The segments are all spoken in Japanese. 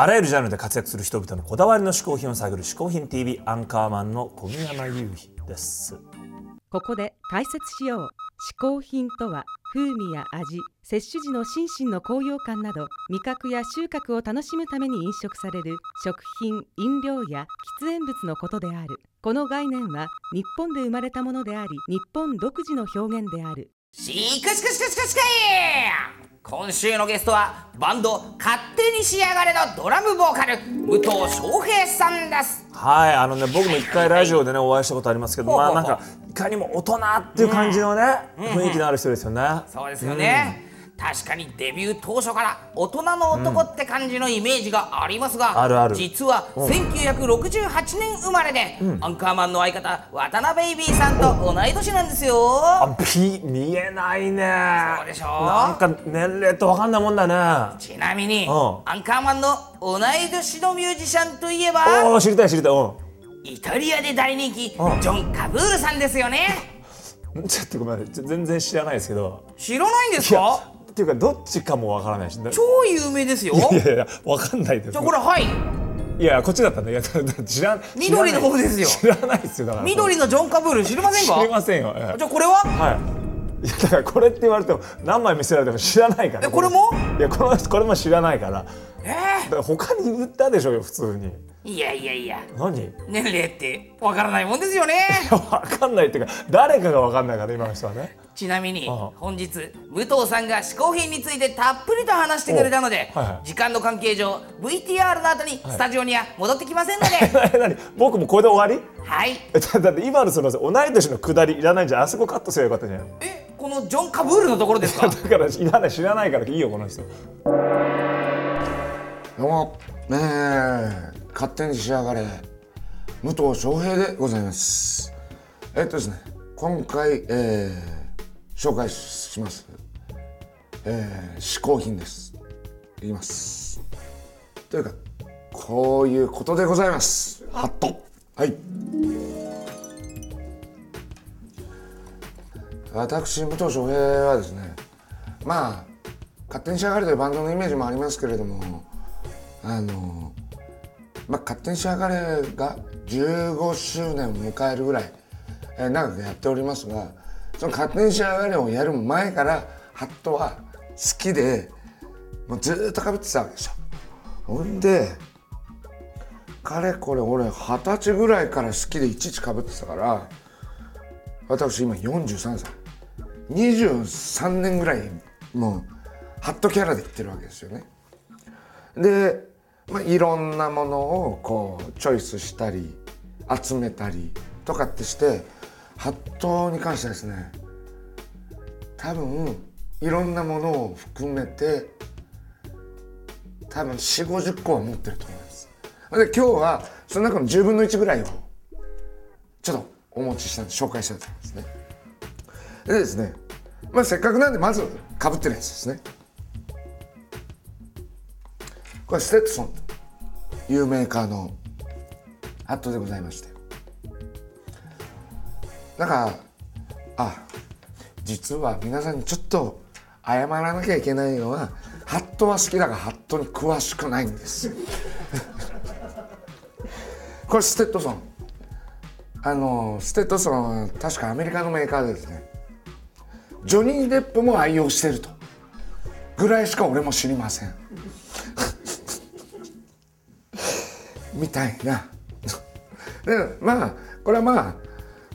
あらゆるジャンルで活躍する人々のこだわりの嗜好品を探る嗜好品 TV アンカーマンの小宮山雄飛です。ここで解説しよう。嗜好品とは風味や味摂取時の心身の高揚感など味覚や収穫を楽しむために飲食される食品飲料や喫煙物のことである。この概念は日本で生まれたものであり日本独自の表現である。しかしかしかしかしかい今週のゲストはバンド「勝手に仕上がれ」のドラムボーカル武藤翔平さんです。はいあのね僕も一回ラジオでねお会いしたことありますけどまあなんかいかにも大人っていう感じのね、雰囲気のある人ですよね、そうですよね、確かにデビュー当初から大人の男って感じのイメージがありますが、あるある。実は1968年生まれで、アンカーマンの相方渡辺ベイビーさんと同い年なんですよ。あピ見えないね。そうでしょ。なんか年齢って分かんないもんだね。ちなみに、ん。アンカーマンの同い年のミュージシャンといえばおお知りたい知りたい。うん。イタリアで大人気ジん。ョン・カブールさんですよね。ちょっとごめん全然知らないですけど。知らないんですか？っていうかどっちかもわからないし。な超有名ですよ。いやいやわかんないです。じゃあこれはいいやこっちだったんだいや知ら緑の方ですよ。知らないですよだから。緑のジョン・カブール知りませんか？知りませんよ、ええ。じゃあこれは？はい。いやだからこれって言われても何枚見せられても知らないから。えこれも？いやこのこれも知らないからか ら他に言ったでしょうよ普通に。ー、いやいやいや。何？い年齢ってわからないもんですよね。やわかんないっていうか誰かがわかんないから今の人はね。ちなみに本日武藤さんが嗜好品についてたっぷりと話してくれたので、おはいはい。時間の関係上 VTR の後にスタジオには戻ってきませんので、僕もこれで終わり？はい。えだだって今のその同い年のくだりいらないんじゃんあそこカットすればよかったじゃん。えこのジョン・カブールのところですか？だからいらない知らないからいいよこの人どうも、え。ー、勝手に仕上がれ。武藤翔平でございます。えっとですね。今回、えー、紹介します。えー、嗜好品です。いきます。というかこういうことでございます。ハット。はい。私武藤翔平はですねまあ勝手に仕上がれというバンドのイメージもありますけれどもあのまあ勝手に仕上がれが15周年を迎えるぐらい、えー長くやっておりますがその勝手に仕上がれをやる前からハットは好きでもうずっとかぶってたわけですよ。ほんでかれこれ俺二十歳ぐらいから好きでいちいちかぶってたから私今43歳23年ぐらいもうハットキャラでいってるわけですよね。で、まあ、いろんなものをこうチョイスしたり集めたりとかってしてハットに関してはですね多分いろんなものを含めて多分4 5 0個は持ってると思います。で今日はその中の10分の1ぐらいをちょっとお持ちしたんで紹介したいと思いますね。でですね、まあ、せっかくなんでまずかぶってるやつですね。これステッドソンというメーカーのハットでございまして。なんかあ実は皆さんにちょっと謝らなきゃいけないのはハットは好きだがハットに詳しくないんです。これステッドソン。あのステッドソンは確かアメリカのメーカーでですね。ジョニー・デップも愛用してると。ぐらいしか俺も知りません。みたいな。でまあこれはまあ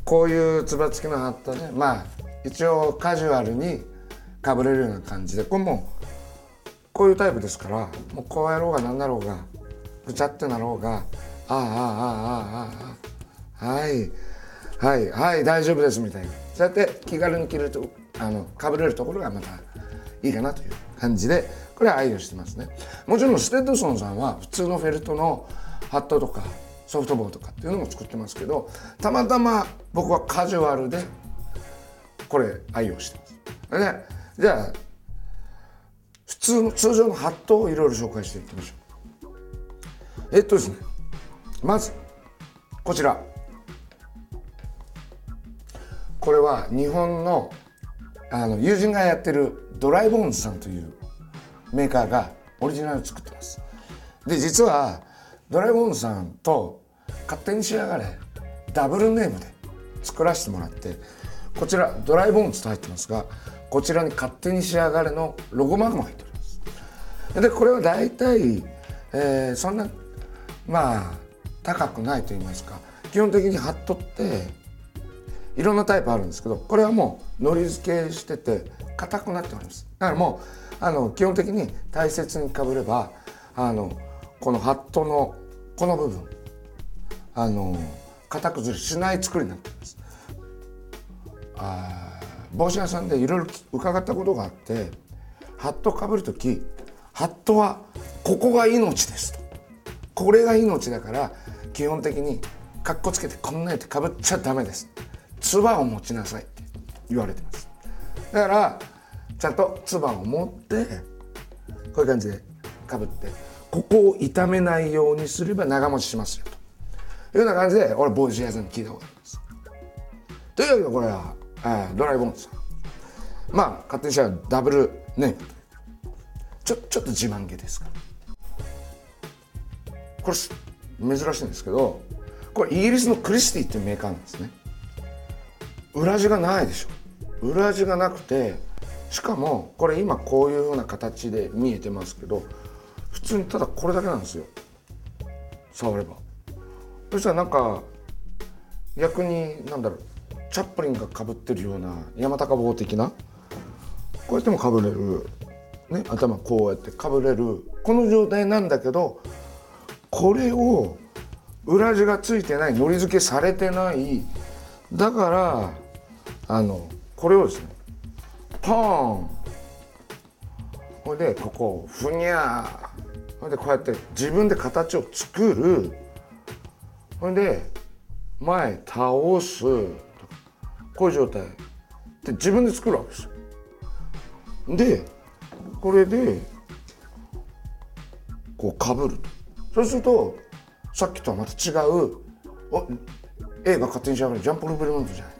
こういうつば付きのハットでまあ一応カジュアルにかぶれるような感じで。これもこういうタイプですからもうこうやろうがなんだろうがぐちゃってなろうがあああああああああはいはいはい大丈夫ですみたいな。そうやって気軽に着るとあのかぶれるところがまたいいかなという感じでこれは愛用してますね。もちろんステッドソンさんは普通のフェルトのハットとかソフトボールとかっていうのも作ってますけどたまたま僕はカジュアルでこれ愛用してます。でじゃあ普通の通常のハットをいろいろ紹介していきましょう。えっとですね。まずこちら。これは日本のあの友人がやってるドライボーンズさんというメーカーがオリジナル作ってます。で実はドラえもんさんと勝手に仕上がれ。ダブルネームで作らせてもらってこちらドライボーンズと入ってますがこちらに勝手に仕上がれのロゴマークも入っております。でこれは大体、えーそんなまあ高くないと言いますか基本的にハットっていろんなタイプあるんですけどこれはもうのり付けしてて硬くなっております。だからもうあの基本的に大切にかぶればあのこのハットのこの部分あの型崩れしない作りになってます。あ帽子屋さんでいろいろ伺ったことがあってハットかぶる時ハットはここが命ですと。これが命だから基本的にかっこつけてこんなやってかぶっちゃダメです。つばを持ちなさいって言われてます。だからちゃんとつばを持ってこういう感じでかぶってここを傷めないようにすれば長持ちしますよと。いうような感じで俺帽子屋さんに聞いたことあります。というわけでこれは、えードライボンズさん。まあ勝手にしたらダブルネームちょちょっと自慢げですかこれ珍しいんですけどこれイギリスのクリスティっていうメーカーなんですね。裏地がないでしょ。裏地がなくてしかもこれ今こういうような形で見えてますけど通にただこれだけなんですよ。触れば。そしたらなんか逆になんだろう。チャップリンがかぶってるような山高帽的なこうやってもかぶれる、ね、頭こうやってかぶれる。この状態なんだけどこれを裏地がついてないのり付けされてない。だからあのこれをですねポーン。これでここをふにゃー。ほんでこうやって自分で形を作る。ほんで前倒すこういう状態で自分で作るわけですよ。でこれでこうかぶると。そうするとさっきとはまた違う。お映画勝手にしやがる。ジャンポール・ベルモントじゃないか。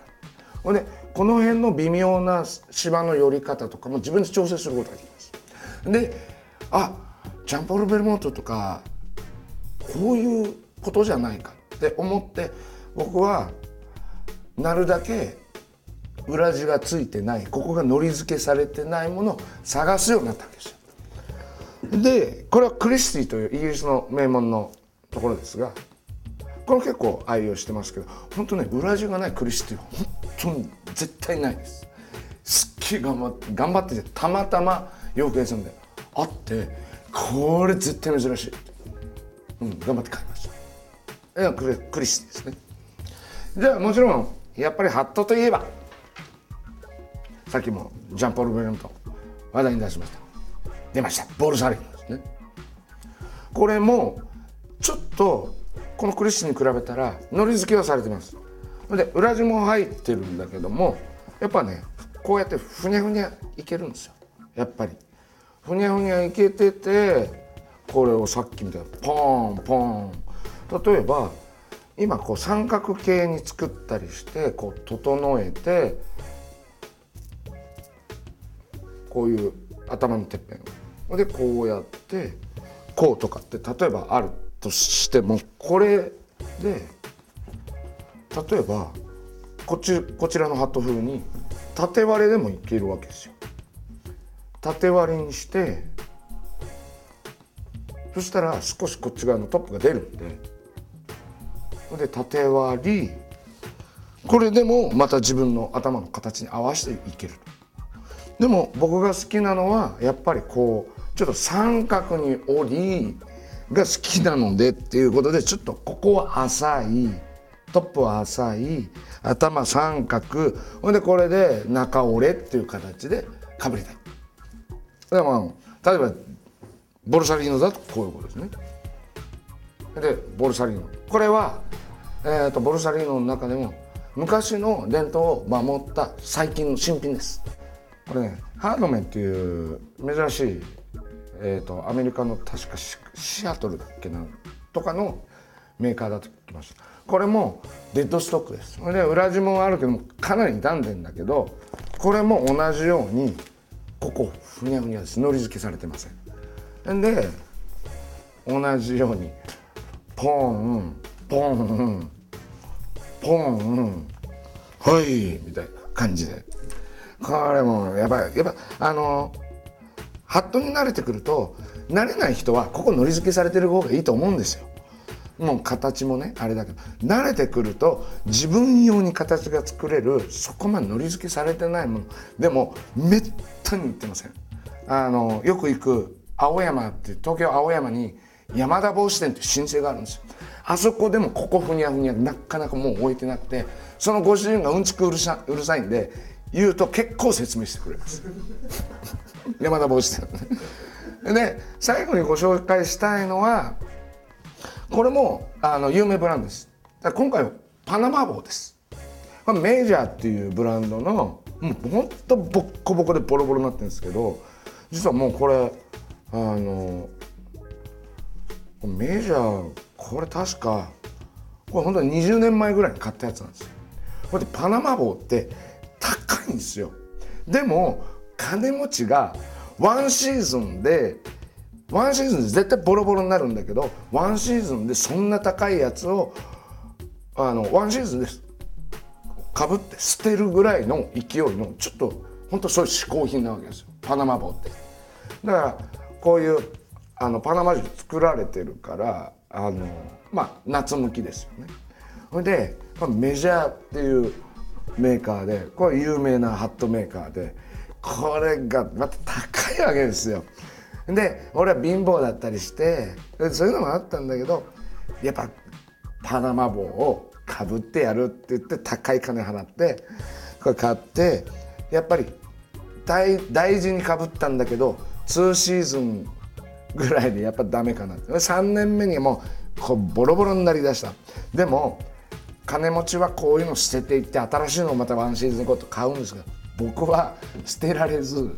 ほんでこの辺の微妙な芝の寄り方とかも自分で調整することができます。であジャンポール・ベルモントとかこういうことじゃないか。って思って僕はなるだけ裏地がついてないここがのり付けされてないものを探すようになったわけですよ。でこれはクリスティというイギリスの名門のところですがこれ結構愛用してますけど本当ね裏地がないクリスティは本当に絶対ないです。すっげえ頑張って頑張っててたまたま洋服屋さんであってこれ絶対珍しい、うん、頑張って買いました。いやクリクリスティですね。じゃあもちろんやっぱりハットといえばさっきもジャンポール・ベルムト話題に出しました。出ました。ボルサリンですね。これもちょっとこのクリスティに比べたらのり付けはされてます。で裏地も入ってるんだけどもやっぱねこうやってふにゃふにゃいけるんですよ。やっぱり。ふにゃふにゃいけててこれをさっきみたいにポンポン例えば今こう三角形に作ったりしてこう整えてこういう頭のてっぺんでこうやってこうとかって例えばあるとしてもこれで例えばこっちこちらのハット風に縦割れでもいけるわけですよ。縦割りにしてそしたら少しこっち側のトップが出るんでで縦割り。これでもまた自分の頭の形に合わせていけるでも僕が好きなのはやっぱりこうちょっと三角に折りが好きなのでっていうことでちょっとここは浅いトップは浅い頭三角。ほんでこれで中折れっていう形でかぶりたい。でまあ例えばボルサリーノだとこういうことですね。でボルサリーノ。これは、えー、とボルサリーノの中でも昔の伝統を守った最近の新品です。これねハードメンっていう珍しい、えー、とアメリカの確かシシアトルだっけなとかのメーカーだと聞きましたこれもデッドストックです。それで裏地もあるけどもかなり傷んでんだけどこれも同じようにここふにゃふにゃです。のり付けされてません。で同じようにポンポンポンはいみたいな感じで。これもやっぱりやっぱあのハットに慣れてくると慣れない人はここのり付けされてる方がいいと思うんですよ。もう形もねあれだけど慣れてくると自分用に形が作れるそこまでのり付けされてないもの。でもめったに売ってません。あのよく行く青山って東京青山に山田帽子店って申請があるんですよ。あそこでもここふにゃふにゃなかなかもう置いてなくてそのご主人がうんちくうるさうるさいんで言うと結構説明してくれます。山田帽子店。で最後にご紹介したいのはこれもあの有名ブランドです。だ今回はパナマ帽です。これメジャーっていうブランドのもうほんとボッコボコでボロボロになってるんですけど実はもうこれあのメジャーこれ確かこれ本当に20年前ぐらいに買ったやつなんですよ。これでパナマ帽って高いんですよ。でも金持ちがワンシーズンでワンシーズンで絶対ボロボロになるんだけどワンシーズンでそんな高いやつをあのワンシーズンでかぶって捨てるぐらいの勢いのちょっと本当そういう嗜好品なわけですよ。パナマ帽って。だからこういうあのパナマ人作られてるからあのまあ夏向きですよね。ほいでメジャーっていうメーカーでこれ有名なハットメーカーでこれがまた高いわけですよ。で俺は貧乏だったりしてそういうのもあったんだけどやっぱパナマ帽をかぶってやるって言って高い金払ってこれ買ってやっぱり大大事にかぶったんだけど2シーズンぐらいでやっぱダメかなって。3年目にもうこうボロボロになりだした。でも金持ちはこういうの捨てていって新しいのをまたワンシーズンごと買うんですけど僕は捨てられず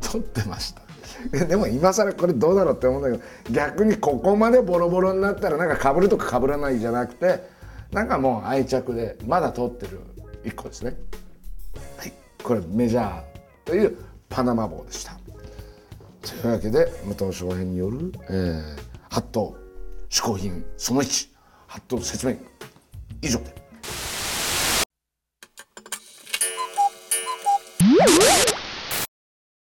取ってました。でも今更これどうだろうって思うんだけど逆にここまでボロボロになったらなんかかぶるとかかぶらないじゃなくてなんかもう愛着でまだ取ってる1個ですね。はい。これメジャーというパナマ帽でした。というわけで武藤翔平による、えー、ハット嗜好品その1ハットの説明以上で